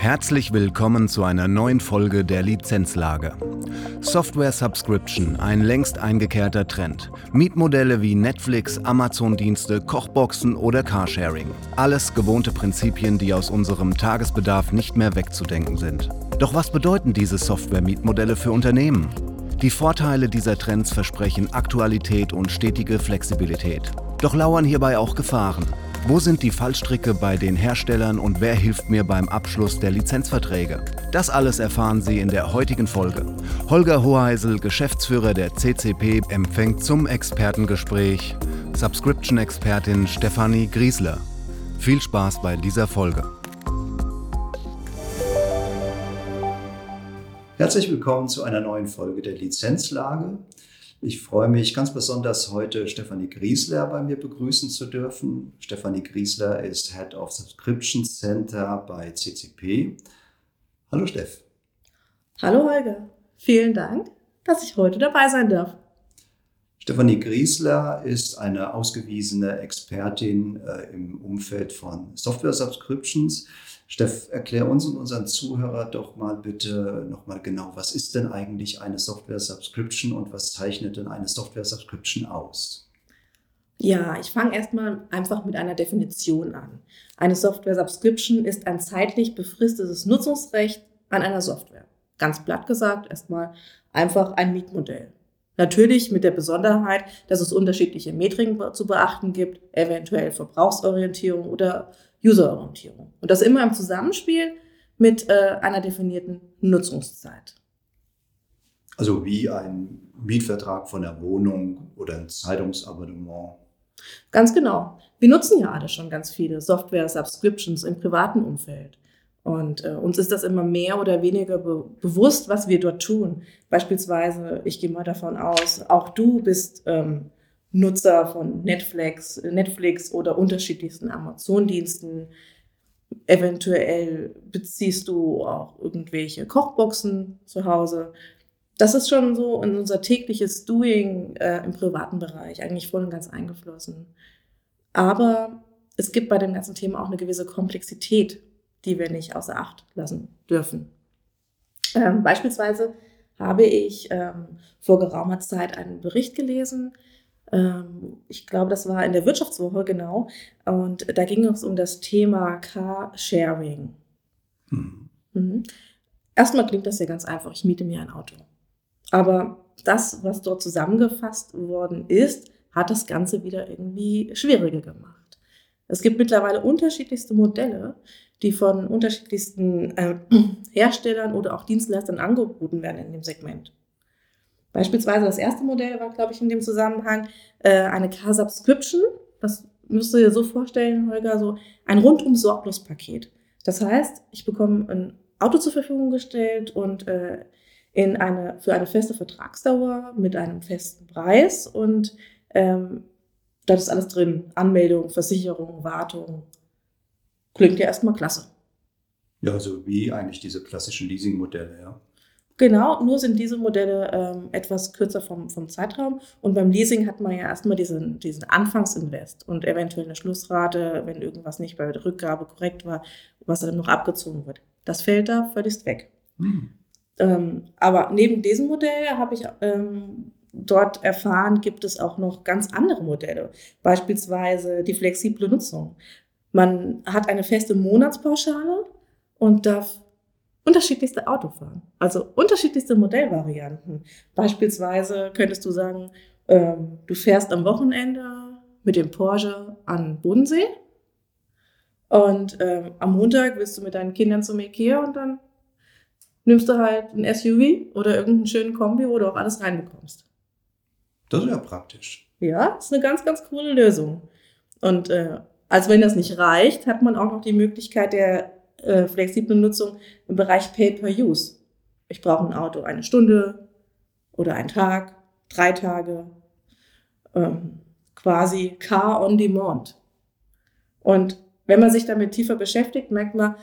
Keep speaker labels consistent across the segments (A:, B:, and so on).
A: Herzlich willkommen zu einer neuen Folge der Lizenzlage. Software Subscription, ein längst eingekehrter Trend. Mietmodelle wie Netflix, Amazon-Dienste, Kochboxen oder Carsharing. Alles gewohnte Prinzipien, die aus unserem Tagesbedarf nicht mehr wegzudenken sind. Doch was bedeuten diese Software-Mietmodelle für Unternehmen? Die Vorteile dieser Trends versprechen Aktualität und stetige Flexibilität. Doch lauern hierbei auch Gefahren. Wo sind die Fallstricke bei den Herstellern und wer hilft mir beim Abschluss der Lizenzverträge? Das alles erfahren Sie in der heutigen Folge. Holger Hoheisel, Geschäftsführer der CCP, empfängt zum Expertengespräch Subscription-Expertin Stefanie Griesler. Viel Spaß bei dieser Folge.
B: Herzlich willkommen zu einer neuen Folge der Lizenzlage. Ich freue mich ganz besonders heute Stefanie Griesler bei mir begrüßen zu dürfen. Stefanie Griesler ist Head of Subscription Center bei CCP. Hallo Steff.
C: Hallo Holger. Vielen Dank, dass ich heute dabei sein darf.
B: Stefanie Griesler ist eine ausgewiesene Expertin äh, im Umfeld von Software Subscriptions. Steff, erklär uns und unseren Zuhörer doch mal bitte nochmal genau, was ist denn eigentlich eine Software Subscription und was zeichnet denn eine Software Subscription aus?
C: Ja, ich fange erstmal einfach mit einer Definition an. Eine Software Subscription ist ein zeitlich befristetes Nutzungsrecht an einer Software. Ganz platt gesagt, erstmal einfach ein Mietmodell. Natürlich mit der Besonderheit, dass es unterschiedliche Metriken zu beachten gibt, eventuell Verbrauchsorientierung oder Userorientierung. Und das immer im Zusammenspiel mit äh, einer definierten Nutzungszeit.
B: Also wie ein Mietvertrag von der Wohnung oder ein Zeitungsabonnement.
C: Ganz genau. Wir nutzen ja alle schon ganz viele Software-Subscriptions im privaten Umfeld. Und äh, uns ist das immer mehr oder weniger be bewusst, was wir dort tun. Beispielsweise, ich gehe mal davon aus, auch du bist ähm, Nutzer von Netflix, Netflix oder unterschiedlichsten Amazon-Diensten. Eventuell beziehst du auch irgendwelche Kochboxen zu Hause. Das ist schon so in unser tägliches Doing äh, im privaten Bereich eigentlich voll und ganz eingeflossen. Aber es gibt bei dem ganzen Thema auch eine gewisse Komplexität, die wir nicht außer Acht lassen dürfen. Ähm, beispielsweise habe ich ähm, vor geraumer Zeit einen Bericht gelesen, ich glaube, das war in der Wirtschaftswoche genau. Und da ging es um das Thema Carsharing. Mhm. Mhm. Erstmal klingt das ja ganz einfach. Ich miete mir ein Auto. Aber das, was dort zusammengefasst worden ist, hat das Ganze wieder irgendwie schwieriger gemacht. Es gibt mittlerweile unterschiedlichste Modelle, die von unterschiedlichsten äh, Herstellern oder auch Dienstleistern angeboten werden in dem Segment. Beispielsweise das erste Modell war, glaube ich, in dem Zusammenhang äh, eine Car-Subscription. Das müsst ihr so vorstellen, Holger, so ein rundum sorglos Paket. Das heißt, ich bekomme ein Auto zur Verfügung gestellt und äh, in eine, für eine feste Vertragsdauer mit einem festen Preis und ähm, da ist alles drin. Anmeldung, Versicherung, Wartung. Klingt ja erstmal klasse.
B: Ja, so wie eigentlich diese klassischen Leasing-Modelle, ja.
C: Genau, nur sind diese Modelle ähm, etwas kürzer vom, vom Zeitraum. Und beim Leasing hat man ja erstmal diesen, diesen Anfangsinvest und eventuell eine Schlussrate, wenn irgendwas nicht bei der Rückgabe korrekt war, was dann noch abgezogen wird. Das fällt da völlig weg. Mhm. Ähm, aber neben diesem Modell habe ich ähm, dort erfahren, gibt es auch noch ganz andere Modelle. Beispielsweise die flexible Nutzung. Man hat eine feste Monatspauschale und darf unterschiedlichste Auto fahren. Also unterschiedlichste Modellvarianten. Beispielsweise könntest du sagen, ähm, du fährst am Wochenende mit dem Porsche an Bodensee und ähm, am Montag willst du mit deinen Kindern zum Ikea und dann nimmst du halt ein SUV oder irgendeinen schönen Kombi, wo du auch alles reinbekommst.
B: Das ist ja praktisch.
C: Ja, das ist eine ganz, ganz coole Lösung. Und äh, als wenn das nicht reicht, hat man auch noch die Möglichkeit der äh, flexible Nutzung im Bereich Pay-per-Use. Ich brauche ein Auto eine Stunde oder einen Tag, drei Tage, ähm, quasi Car on Demand. Und wenn man sich damit tiefer beschäftigt, merkt man,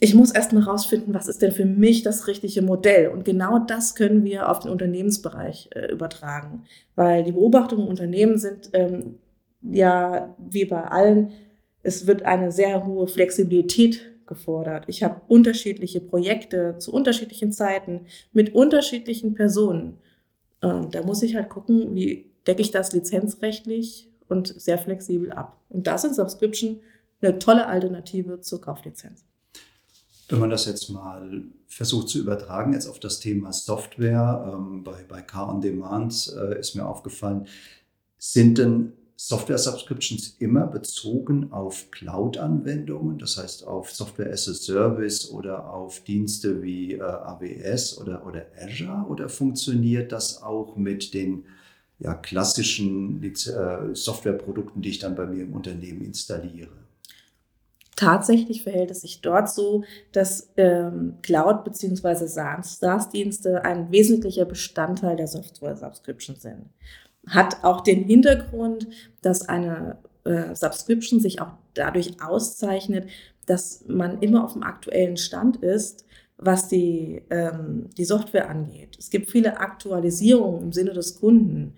C: ich muss erst mal rausfinden, was ist denn für mich das richtige Modell. Und genau das können wir auf den Unternehmensbereich äh, übertragen. Weil die Beobachtungen im Unternehmen sind ähm, ja wie bei allen, es wird eine sehr hohe Flexibilität gefordert. Ich habe unterschiedliche Projekte zu unterschiedlichen Zeiten mit unterschiedlichen Personen. Ähm, da muss ich halt gucken, wie decke ich das lizenzrechtlich und sehr flexibel ab. Und da sind Subscription eine tolle Alternative zur Kauflizenz.
B: Wenn man das jetzt mal versucht zu übertragen, jetzt auf das Thema Software, ähm, bei, bei Car on Demand äh, ist mir aufgefallen, sind denn Software-Subscriptions immer bezogen auf Cloud-Anwendungen, das heißt auf Software as a Service oder auf Dienste wie äh, AWS oder, oder Azure? Oder funktioniert das auch mit den ja, klassischen äh, Softwareprodukten, die ich dann bei mir im Unternehmen installiere?
C: Tatsächlich verhält es sich dort so, dass ähm, Cloud- bzw. SaaS-Dienste ein wesentlicher Bestandteil der Software-Subscription sind hat auch den Hintergrund, dass eine äh, Subscription sich auch dadurch auszeichnet, dass man immer auf dem aktuellen Stand ist, was die, ähm, die Software angeht. Es gibt viele Aktualisierungen im Sinne des Kunden.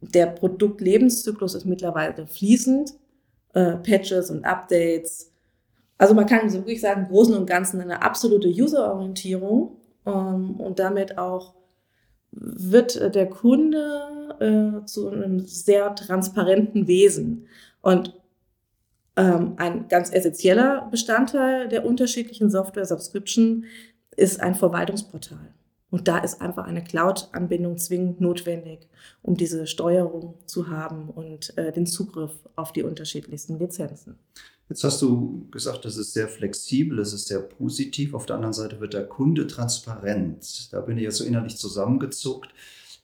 C: Der Produktlebenszyklus ist mittlerweile fließend, äh, Patches und Updates. Also man kann so wirklich sagen, im Großen und Ganzen eine absolute Userorientierung ähm, und damit auch wird äh, der Kunde äh, zu einem sehr transparenten Wesen. Und ähm, ein ganz essentieller Bestandteil der unterschiedlichen Software-Subscription ist ein Verwaltungsportal. Und da ist einfach eine Cloud-Anbindung zwingend notwendig, um diese Steuerung zu haben und äh, den Zugriff auf die unterschiedlichsten Lizenzen.
B: Jetzt hast du gesagt, das ist sehr flexibel, das ist sehr positiv. Auf der anderen Seite wird der Kunde transparent. Da bin ich jetzt so innerlich zusammengezuckt.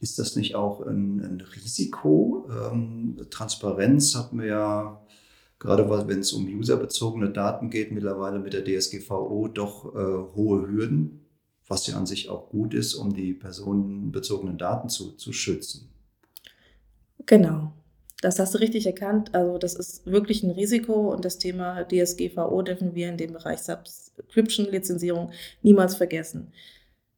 B: Ist das nicht auch ein, ein Risiko? Ähm, Transparenz hat mir ja, gerade wenn es um userbezogene Daten geht, mittlerweile mit der DSGVO doch äh, hohe Hürden, was ja an sich auch gut ist, um die personenbezogenen Daten zu, zu schützen.
C: Genau. Das hast du richtig erkannt. Also das ist wirklich ein Risiko und das Thema DSGVO dürfen wir in dem Bereich Subscription-Lizenzierung niemals vergessen.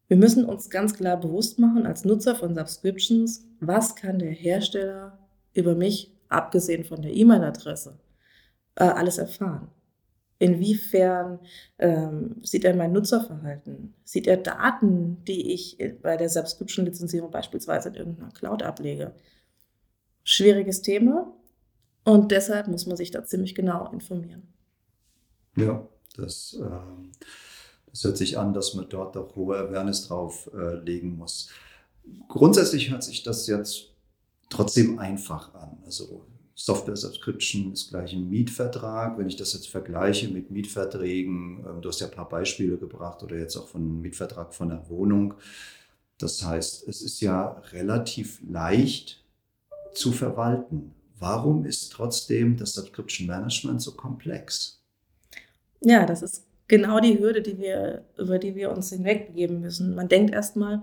C: Wir müssen uns ganz klar bewusst machen als Nutzer von Subscriptions, was kann der Hersteller über mich, abgesehen von der E-Mail-Adresse, äh, alles erfahren. Inwiefern ähm, sieht er mein Nutzerverhalten? Sieht er Daten, die ich bei der Subscription-Lizenzierung beispielsweise in irgendeiner Cloud ablege? Schwieriges Thema und deshalb muss man sich da ziemlich genau informieren.
B: Ja, das, äh, das hört sich an, dass man dort auch hohe Awareness drauf äh, legen muss. Grundsätzlich hört sich das jetzt trotzdem einfach an. Also Software Subscription ist gleich ein Mietvertrag. Wenn ich das jetzt vergleiche mit Mietverträgen, äh, du hast ja ein paar Beispiele gebracht oder jetzt auch von Mietvertrag von der Wohnung. Das heißt, es ist ja relativ leicht, zu verwalten. Warum ist trotzdem das Subscription Management so komplex?
C: Ja, das ist genau die Hürde, die wir, über die wir uns hinweggeben müssen. Man denkt erstmal,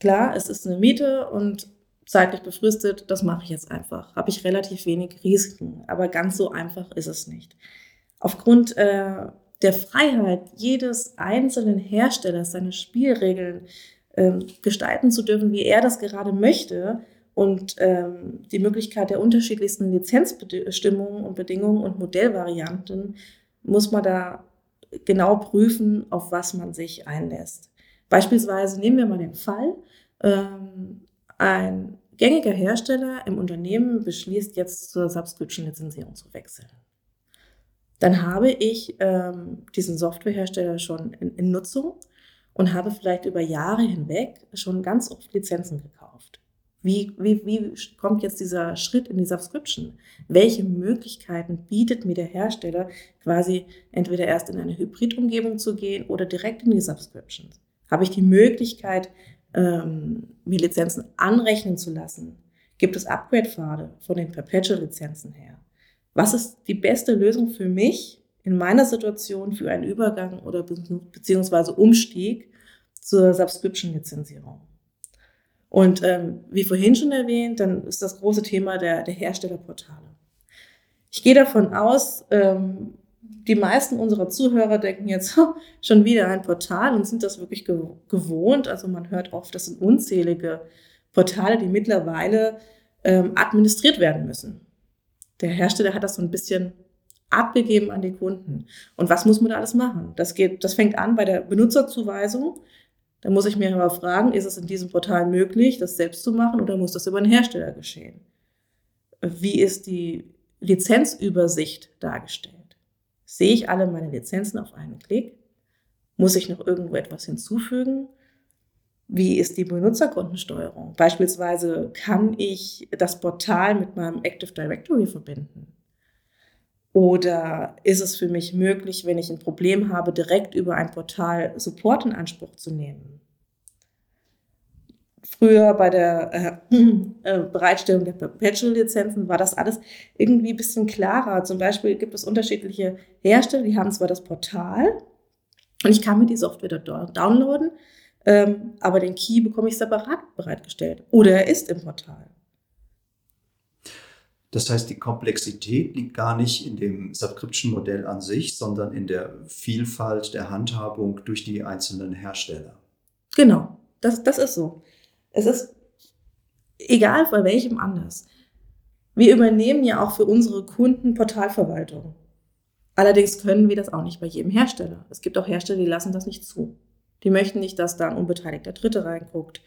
C: klar, es ist eine Miete und zeitlich befristet, das mache ich jetzt einfach. Habe ich relativ wenig Risiken, aber ganz so einfach ist es nicht. Aufgrund äh, der Freiheit jedes einzelnen Herstellers, seine Spielregeln äh, gestalten zu dürfen, wie er das gerade möchte, und ähm, die Möglichkeit der unterschiedlichsten Lizenzbestimmungen und Bedingungen und Modellvarianten muss man da genau prüfen, auf was man sich einlässt. Beispielsweise nehmen wir mal den Fall, ähm, ein gängiger Hersteller im Unternehmen beschließt jetzt zur Subscription-Lizenzierung zu wechseln. Dann habe ich ähm, diesen Softwarehersteller schon in, in Nutzung und habe vielleicht über Jahre hinweg schon ganz oft Lizenzen gekauft. Wie, wie, wie kommt jetzt dieser Schritt in die Subscription? Welche Möglichkeiten bietet mir der Hersteller, quasi entweder erst in eine Hybrid-Umgebung zu gehen oder direkt in die Subscription? Habe ich die Möglichkeit, ähm, mir Lizenzen anrechnen zu lassen? Gibt es Upgrade-Pfade von den Perpetual-Lizenzen her? Was ist die beste Lösung für mich in meiner Situation für einen Übergang oder beziehungsweise Umstieg zur Subscription-Lizenzierung? Und ähm, wie vorhin schon erwähnt, dann ist das große Thema der, der Herstellerportale. Ich gehe davon aus, ähm, die meisten unserer Zuhörer denken jetzt schon wieder ein Portal und sind das wirklich gewohnt. Also man hört oft, das sind unzählige Portale, die mittlerweile ähm, administriert werden müssen. Der Hersteller hat das so ein bisschen abgegeben an die Kunden. Und was muss man da alles machen? Das geht, das fängt an bei der Benutzerzuweisung. Da muss ich mir aber fragen, ist es in diesem Portal möglich, das selbst zu machen oder muss das über einen Hersteller geschehen? Wie ist die Lizenzübersicht dargestellt? Sehe ich alle meine Lizenzen auf einen Klick? Muss ich noch irgendwo etwas hinzufügen? Wie ist die Benutzerkontensteuerung? Beispielsweise kann ich das Portal mit meinem Active Directory verbinden? Oder ist es für mich möglich, wenn ich ein Problem habe, direkt über ein Portal Support in Anspruch zu nehmen? Früher bei der äh, äh, Bereitstellung der Perpetual-Lizenzen war das alles irgendwie ein bisschen klarer. Zum Beispiel gibt es unterschiedliche Hersteller, die haben zwar das Portal und ich kann mir die Software dort downloaden, ähm, aber den Key bekomme ich separat bereitgestellt oder er ist im Portal.
B: Das heißt, die Komplexität liegt gar nicht in dem Subscription-Modell an sich, sondern in der Vielfalt der Handhabung durch die einzelnen Hersteller.
C: Genau, das, das ist so. Es ist egal bei welchem anders. Wir übernehmen ja auch für unsere Kunden Portalverwaltung. Allerdings können wir das auch nicht bei jedem Hersteller. Es gibt auch Hersteller, die lassen das nicht zu. Die möchten nicht, dass da ein unbeteiligter Dritte reinguckt.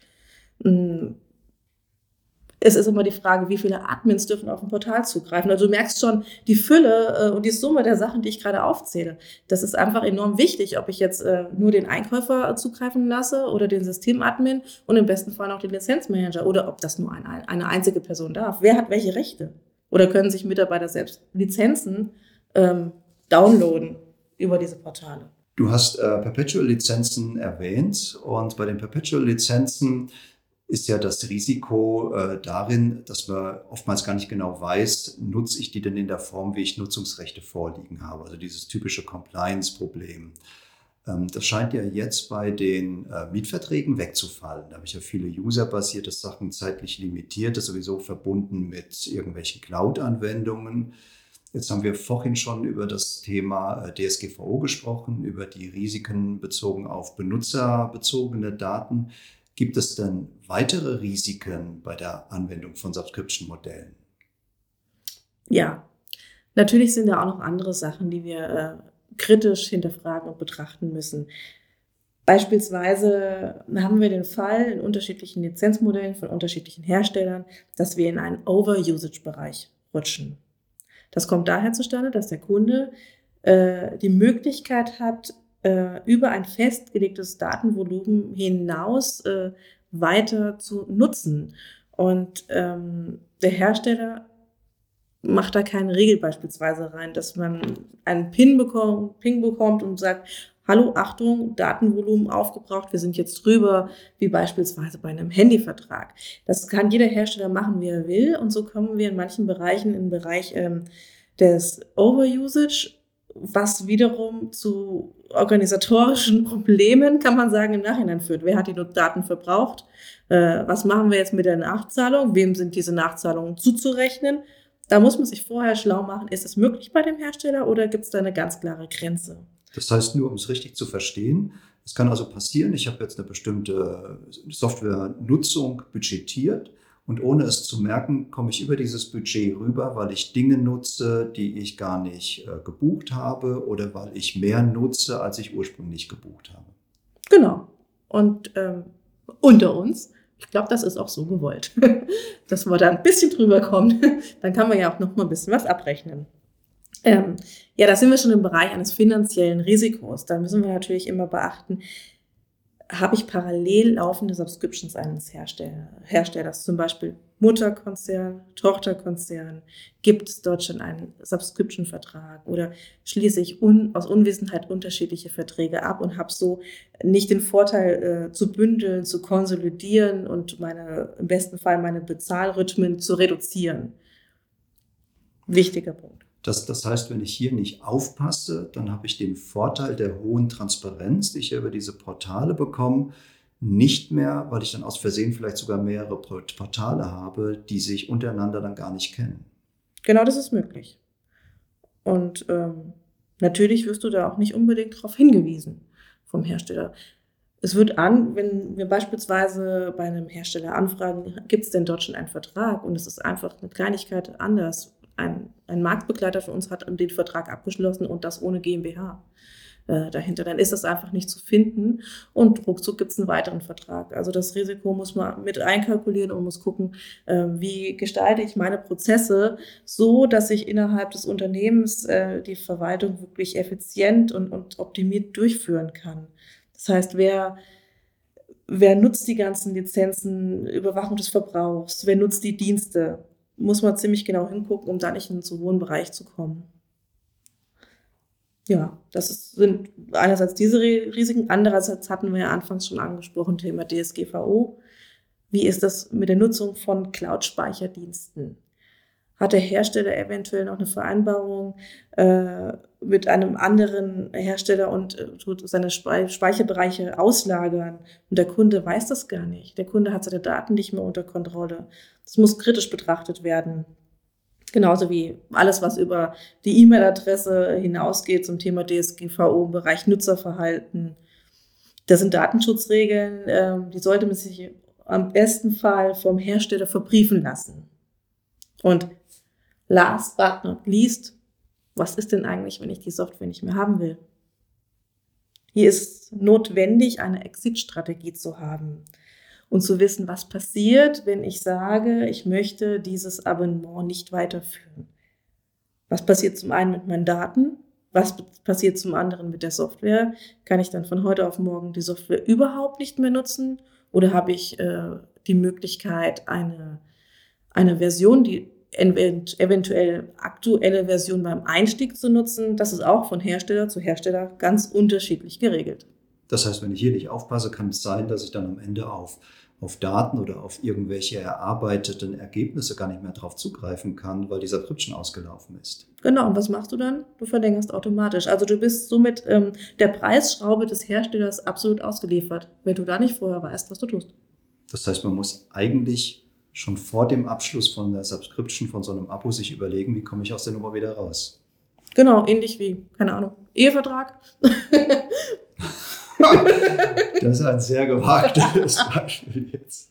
C: Es ist immer die Frage, wie viele Admins dürfen auf ein Portal zugreifen. Also du merkst schon die Fülle äh, und die Summe der Sachen, die ich gerade aufzähle. Das ist einfach enorm wichtig, ob ich jetzt äh, nur den Einkäufer zugreifen lasse oder den Systemadmin und im besten Fall noch den Lizenzmanager oder ob das nur ein, eine einzige Person darf. Wer hat welche Rechte? Oder können sich Mitarbeiter selbst Lizenzen ähm, downloaden über diese Portale?
B: Du hast äh, Perpetual-Lizenzen erwähnt und bei den Perpetual-Lizenzen ist ja das Risiko äh, darin, dass man oftmals gar nicht genau weiß, nutze ich die denn in der Form, wie ich Nutzungsrechte vorliegen habe. Also dieses typische Compliance-Problem. Ähm, das scheint ja jetzt bei den äh, Mietverträgen wegzufallen. Da habe ich ja viele userbasierte Sachen zeitlich limitiert, das sowieso verbunden mit irgendwelchen Cloud-Anwendungen. Jetzt haben wir vorhin schon über das Thema äh, DSGVO gesprochen, über die Risiken bezogen auf benutzerbezogene Daten. Gibt es denn weitere Risiken bei der Anwendung von Subscription-Modellen?
C: Ja, natürlich sind da auch noch andere Sachen, die wir äh, kritisch hinterfragen und betrachten müssen. Beispielsweise haben wir den Fall in unterschiedlichen Lizenzmodellen von unterschiedlichen Herstellern, dass wir in einen Over-Usage-Bereich rutschen. Das kommt daher zustande, dass der Kunde äh, die Möglichkeit hat, äh, über ein festgelegtes Datenvolumen hinaus äh, weiter zu nutzen. Und ähm, der Hersteller macht da keine Regel beispielsweise rein, dass man einen PIN bekommt, Ping bekommt und sagt, hallo, Achtung, Datenvolumen aufgebraucht, wir sind jetzt drüber, wie beispielsweise bei einem Handyvertrag. Das kann jeder Hersteller machen, wie er will. Und so kommen wir in manchen Bereichen im Bereich ähm, des Overusage was wiederum zu organisatorischen Problemen, kann man sagen, im Nachhinein führt. Wer hat die Daten verbraucht? Äh, was machen wir jetzt mit der Nachzahlung? Wem sind diese Nachzahlungen zuzurechnen? Da muss man sich vorher schlau machen, ist es möglich bei dem Hersteller oder gibt es da eine ganz klare Grenze?
B: Das heißt, nur um es richtig zu verstehen, es kann also passieren, ich habe jetzt eine bestimmte Softwarenutzung budgetiert und ohne es zu merken, komme ich über dieses Budget rüber, weil ich Dinge nutze, die ich gar nicht äh, gebucht habe oder weil ich mehr nutze, als ich ursprünglich gebucht habe.
C: Genau. Und ähm, unter uns, ich glaube, das ist auch so gewollt, dass wir da ein bisschen drüber kommen. Dann kann man ja auch noch mal ein bisschen was abrechnen. Ähm, ja, da sind wir schon im Bereich eines finanziellen Risikos. Da müssen wir natürlich immer beachten, habe ich parallel laufende Subscriptions eines Hersteller, Herstellers, zum Beispiel Mutterkonzern, Tochterkonzern, gibt es dort schon einen Subscription-Vertrag oder schließe ich un, aus Unwissenheit unterschiedliche Verträge ab und habe so nicht den Vorteil äh, zu bündeln, zu konsolidieren und meine, im besten Fall meine Bezahlrhythmen zu reduzieren. Wichtiger Punkt.
B: Das, das heißt, wenn ich hier nicht aufpasse, dann habe ich den Vorteil der hohen Transparenz, die ich über diese Portale bekomme, nicht mehr, weil ich dann aus Versehen vielleicht sogar mehrere Portale habe, die sich untereinander dann gar nicht kennen.
C: Genau, das ist möglich. Und ähm, Natürlich wirst du da auch nicht unbedingt darauf hingewiesen vom Hersteller. Es wird an, wenn wir beispielsweise bei einem Hersteller anfragen, gibt es denn dort schon einen Vertrag? Und es ist einfach eine Kleinigkeit anders. Ein, ein Marktbegleiter für uns hat den Vertrag abgeschlossen und das ohne GmbH äh, dahinter. Dann ist das einfach nicht zu finden und ruckzuck gibt es einen weiteren Vertrag. Also das Risiko muss man mit einkalkulieren und muss gucken, äh, wie gestalte ich meine Prozesse so, dass ich innerhalb des Unternehmens äh, die Verwaltung wirklich effizient und, und optimiert durchführen kann. Das heißt, wer, wer nutzt die ganzen Lizenzen, Überwachung des Verbrauchs, wer nutzt die Dienste, muss man ziemlich genau hingucken, um da nicht in einen zu hohen Bereich zu kommen. Ja, das ist, sind einerseits diese Risiken, andererseits hatten wir ja anfangs schon angesprochen, Thema DSGVO. Wie ist das mit der Nutzung von Cloud-Speicherdiensten? Hat der Hersteller eventuell noch eine Vereinbarung äh, mit einem anderen Hersteller und äh, tut seine Speicherbereiche auslagern. Und der Kunde weiß das gar nicht. Der Kunde hat seine Daten nicht mehr unter Kontrolle. Das muss kritisch betrachtet werden. Genauso wie alles, was über die E-Mail-Adresse hinausgeht zum Thema DSGVO im Bereich Nutzerverhalten. Das sind Datenschutzregeln, äh, die sollte man sich am besten Fall vom Hersteller verbriefen lassen. Und Last but not least, was ist denn eigentlich, wenn ich die Software nicht mehr haben will? Hier ist notwendig, eine Exit-Strategie zu haben und zu wissen, was passiert, wenn ich sage, ich möchte dieses Abonnement nicht weiterführen. Was passiert zum einen mit meinen Daten? Was passiert zum anderen mit der Software? Kann ich dann von heute auf morgen die Software überhaupt nicht mehr nutzen? Oder habe ich äh, die Möglichkeit, eine, eine Version, die eventuell aktuelle Version beim Einstieg zu nutzen. Das ist auch von Hersteller zu Hersteller ganz unterschiedlich geregelt.
B: Das heißt, wenn ich hier nicht aufpasse, kann es sein, dass ich dann am Ende auf, auf Daten oder auf irgendwelche erarbeiteten Ergebnisse gar nicht mehr drauf zugreifen kann, weil dieser Subscription ausgelaufen ist.
C: Genau, und was machst du dann? Du verlängerst automatisch. Also du bist somit ähm, der Preisschraube des Herstellers absolut ausgeliefert, wenn du da nicht vorher weißt, was du tust.
B: Das heißt, man muss eigentlich schon vor dem Abschluss von der Subscription von so einem Abo sich überlegen, wie komme ich aus der Nummer wieder raus.
C: Genau, ähnlich wie, keine Ahnung, Ehevertrag.
B: das ist ein sehr gewagtes Beispiel jetzt.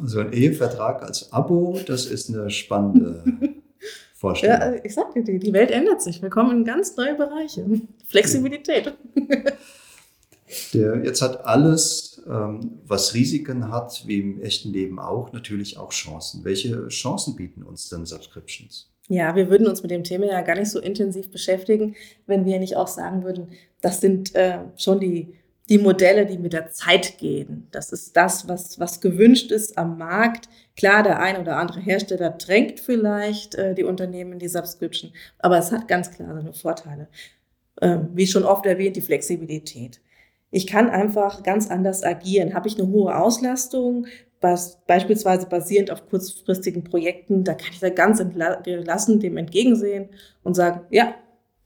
B: Also ein Ehevertrag als Abo, das ist eine spannende Vorstellung. Ja,
C: ich sag dir, die Welt ändert sich. Wir kommen in ganz neue Bereiche. Flexibilität.
B: Der, jetzt hat alles was Risiken hat, wie im echten Leben auch, natürlich auch Chancen. Welche Chancen bieten uns denn Subscriptions?
C: Ja, wir würden uns mit dem Thema ja gar nicht so intensiv beschäftigen, wenn wir nicht auch sagen würden, das sind äh, schon die, die Modelle, die mit der Zeit gehen. Das ist das, was, was gewünscht ist am Markt. Klar, der ein oder andere Hersteller drängt vielleicht äh, die Unternehmen in die Subscription, aber es hat ganz klar seine Vorteile. Ähm, wie schon oft erwähnt, die Flexibilität. Ich kann einfach ganz anders agieren. Habe ich eine hohe Auslastung, was beispielsweise basierend auf kurzfristigen Projekten, da kann ich da ganz gelassen dem entgegensehen und sagen, ja,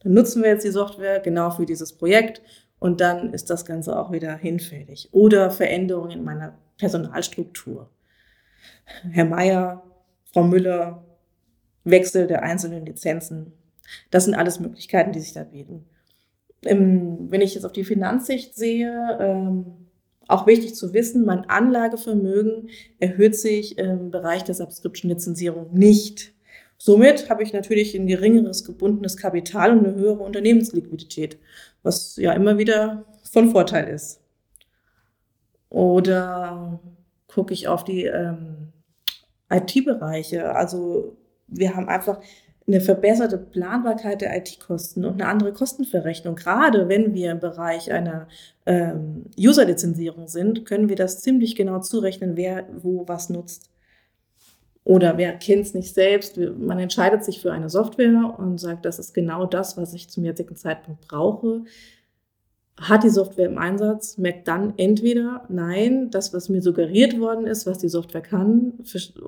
C: dann nutzen wir jetzt die Software genau für dieses Projekt und dann ist das Ganze auch wieder hinfällig. Oder Veränderungen in meiner Personalstruktur. Herr Meier, Frau Müller, Wechsel der einzelnen Lizenzen. Das sind alles Möglichkeiten, die sich da bieten ähm, wenn ich jetzt auf die Finanzsicht sehe, ähm, auch wichtig zu wissen, mein Anlagevermögen erhöht sich im Bereich der Subscription-Lizenzierung nicht. Somit habe ich natürlich ein geringeres gebundenes Kapital und eine höhere Unternehmensliquidität, was ja immer wieder von Vorteil ist. Oder gucke ich auf die ähm, IT-Bereiche. Also wir haben einfach eine verbesserte Planbarkeit der IT-Kosten und eine andere Kostenverrechnung. Gerade wenn wir im Bereich einer ähm, User-Lizenzierung sind, können wir das ziemlich genau zurechnen, wer wo was nutzt. Oder wer kennt es nicht selbst? Man entscheidet sich für eine Software und sagt, das ist genau das, was ich zum jetzigen Zeitpunkt brauche hat die Software im Einsatz, merkt dann entweder, nein, das, was mir suggeriert worden ist, was die Software kann,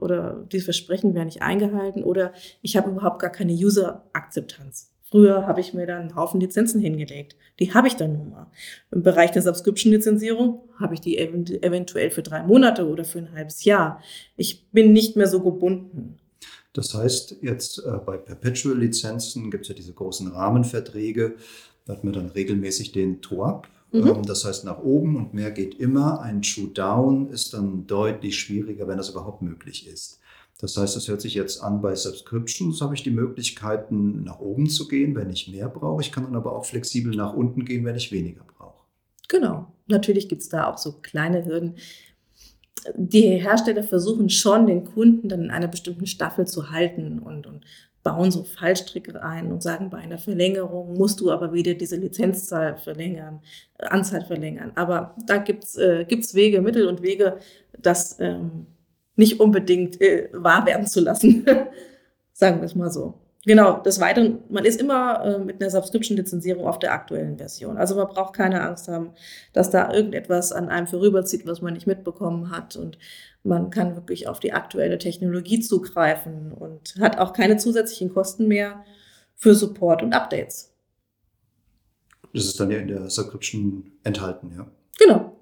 C: oder die Versprechen werden nicht eingehalten, oder ich habe überhaupt gar keine User-Akzeptanz. Früher habe ich mir dann einen Haufen Lizenzen hingelegt. Die habe ich dann nun mal. Im Bereich der Subscription-Lizenzierung habe ich die eventuell für drei Monate oder für ein halbes Jahr. Ich bin nicht mehr so gebunden.
B: Das heißt, jetzt äh, bei Perpetual-Lizenzen gibt es ja diese großen Rahmenverträge. Hat man dann regelmäßig den TOAP. Mhm. Ähm, das heißt, nach oben und mehr geht immer. Ein Shoot-Down ist dann deutlich schwieriger, wenn das überhaupt möglich ist. Das heißt, es hört sich jetzt an, bei Subscriptions habe ich die Möglichkeiten, nach oben zu gehen, wenn ich mehr brauche. Ich kann dann aber auch flexibel nach unten gehen, wenn ich weniger brauche.
C: Genau. Natürlich gibt es da auch so kleine Hürden. Die Hersteller versuchen schon, den Kunden dann in einer bestimmten Staffel zu halten und, und bauen so Fallstricke ein und sagen, bei einer Verlängerung musst du aber wieder diese Lizenzzahl verlängern, äh, Anzahl verlängern. Aber da gibt es äh, gibt's Wege, Mittel und Wege, das ähm, nicht unbedingt äh, wahr werden zu lassen. Sagen wir es mal so. Genau, des Weiteren, man ist immer äh, mit einer Subscription-Lizenzierung auf der aktuellen Version. Also man braucht keine Angst haben, dass da irgendetwas an einem vorüberzieht, was man nicht mitbekommen hat. Und man kann wirklich auf die aktuelle Technologie zugreifen und hat auch keine zusätzlichen Kosten mehr für Support und Updates.
B: Das ist dann ja in der Subscription enthalten, ja?
C: Genau.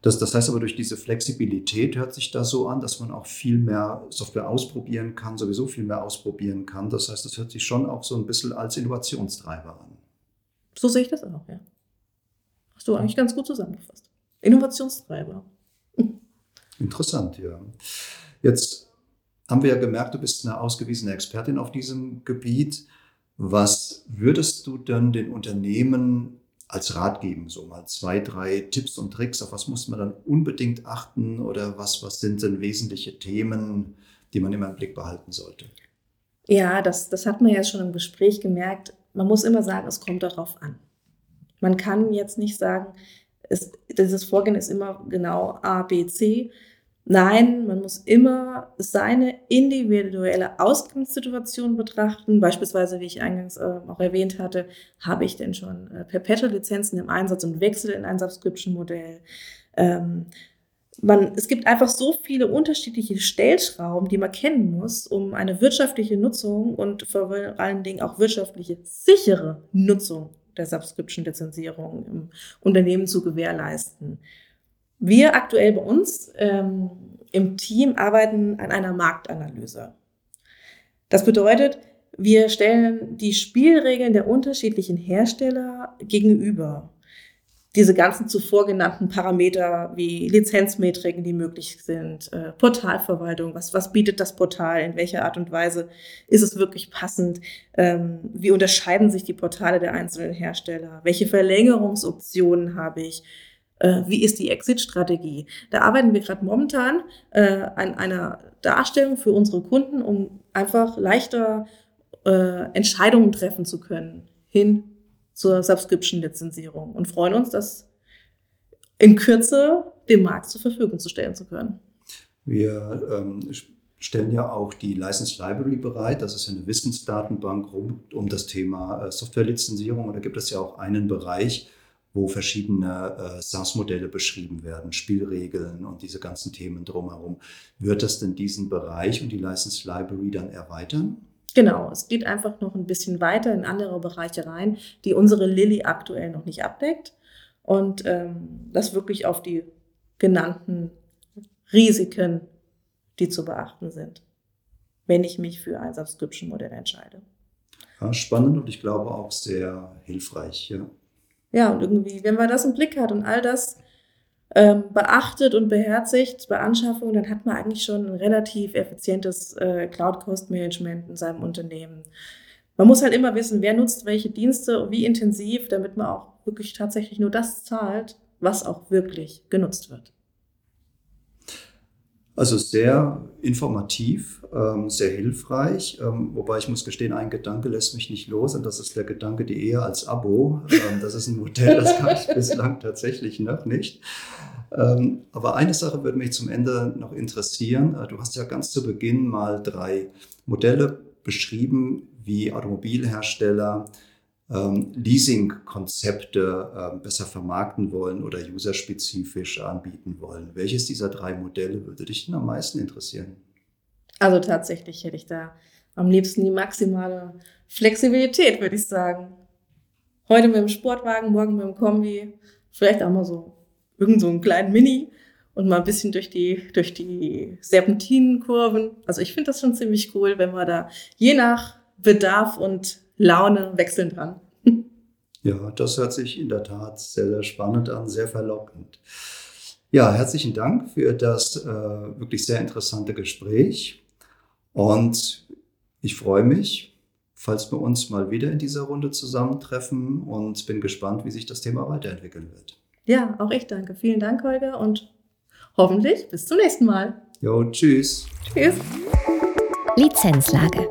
B: Das, das heißt aber, durch diese Flexibilität hört sich das so an, dass man auch viel mehr Software ausprobieren kann, sowieso viel mehr ausprobieren kann. Das heißt, das hört sich schon auch so ein bisschen als Innovationstreiber an.
C: So sehe ich das auch, ja. Hast du eigentlich ganz gut zusammengefasst. Innovationstreiber.
B: Interessant, ja. Jetzt haben wir ja gemerkt, du bist eine ausgewiesene Expertin auf diesem Gebiet. Was würdest du denn den Unternehmen als Rat geben? So mal zwei, drei Tipps und Tricks, auf was muss man dann unbedingt achten oder was, was sind denn wesentliche Themen, die man immer im Blick behalten sollte?
C: Ja, das, das hat man ja schon im Gespräch gemerkt. Man muss immer sagen, es kommt darauf an. Man kann jetzt nicht sagen, es, dieses Vorgehen ist immer genau A, B, C, Nein, man muss immer seine individuelle Ausgangssituation betrachten. Beispielsweise, wie ich eingangs äh, auch erwähnt hatte, habe ich denn schon äh, Perpetual-Lizenzen im Einsatz und wechsle in ein Subscription-Modell. Ähm, man, es gibt einfach so viele unterschiedliche Stellschrauben, die man kennen muss, um eine wirtschaftliche Nutzung und vor allen Dingen auch wirtschaftliche sichere Nutzung der Subscription-Lizenzierung im Unternehmen zu gewährleisten. Wir aktuell bei uns ähm, im Team arbeiten an einer Marktanalyse. Das bedeutet, wir stellen die Spielregeln der unterschiedlichen Hersteller gegenüber. Diese ganzen zuvor genannten Parameter wie Lizenzmetriken, die möglich sind, äh, Portalverwaltung, was, was bietet das Portal, in welcher Art und Weise ist es wirklich passend, ähm, wie unterscheiden sich die Portale der einzelnen Hersteller, welche Verlängerungsoptionen habe ich, äh, wie ist die Exit-Strategie. Da arbeiten wir gerade momentan äh, an einer Darstellung für unsere Kunden, um einfach leichter äh, Entscheidungen treffen zu können hin zur Subscription-Lizenzierung und freuen uns, das in Kürze dem Markt zur Verfügung zu stellen zu können.
B: Wir ähm, stellen ja auch die License Library bereit. Das ist eine Wissensdatenbank rund um das Thema äh, Softwarelizenzierung. Und da gibt es ja auch einen Bereich, wo verschiedene äh, SaaS-Modelle beschrieben werden, Spielregeln und diese ganzen Themen drumherum. Wird das denn diesen Bereich und die License Library dann erweitern?
C: Genau, es geht einfach noch ein bisschen weiter in andere Bereiche rein, die unsere Lilly aktuell noch nicht abdeckt. Und ähm, das wirklich auf die genannten Risiken, die zu beachten sind, wenn ich mich für ein Subscription-Modell entscheide.
B: Ja, spannend und ich glaube auch sehr hilfreich. Ja.
C: Ja, und irgendwie, wenn man das im Blick hat und all das ähm, beachtet und beherzigt bei Anschaffung, dann hat man eigentlich schon ein relativ effizientes äh, Cloud-Cost-Management in seinem Unternehmen. Man muss halt immer wissen, wer nutzt welche Dienste und wie intensiv, damit man auch wirklich tatsächlich nur das zahlt, was auch wirklich genutzt wird.
B: Also sehr informativ, ähm, sehr hilfreich, ähm, wobei ich muss gestehen, ein Gedanke lässt mich nicht los und das ist der Gedanke, die Ehe als Abo. Ähm, das ist ein Modell, das kann ich bislang tatsächlich noch nicht. aber eine Sache würde mich zum Ende noch interessieren. Äh, du hast ja ganz zu Beginn mal drei Modelle beschrieben, wie Automobilhersteller ähm, Leasing-Konzepte äh, besser vermarkten wollen oder userspezifisch anbieten wollen. Welches dieser drei Modelle würde dich denn am meisten interessieren?
C: Also tatsächlich hätte ich da am liebsten die maximale Flexibilität, würde ich sagen. Heute mit dem Sportwagen, morgen mit dem Kombi, vielleicht auch mal so irgend so einen kleinen Mini und mal ein bisschen durch die, durch die Serpentinenkurven. Also ich finde das schon ziemlich cool, wenn man da je nach Bedarf und Laune wechseln kann.
B: Ja, das hört sich in der Tat sehr, sehr spannend an, sehr verlockend. Ja, herzlichen Dank für das äh, wirklich sehr interessante Gespräch. Und ich freue mich, falls wir uns mal wieder in dieser Runde zusammentreffen und bin gespannt, wie sich das Thema weiterentwickeln wird.
C: Ja, auch ich danke. Vielen Dank, Holger, und hoffentlich bis zum nächsten Mal.
B: Jo, tschüss.
C: Tschüss.
D: Lizenzlage.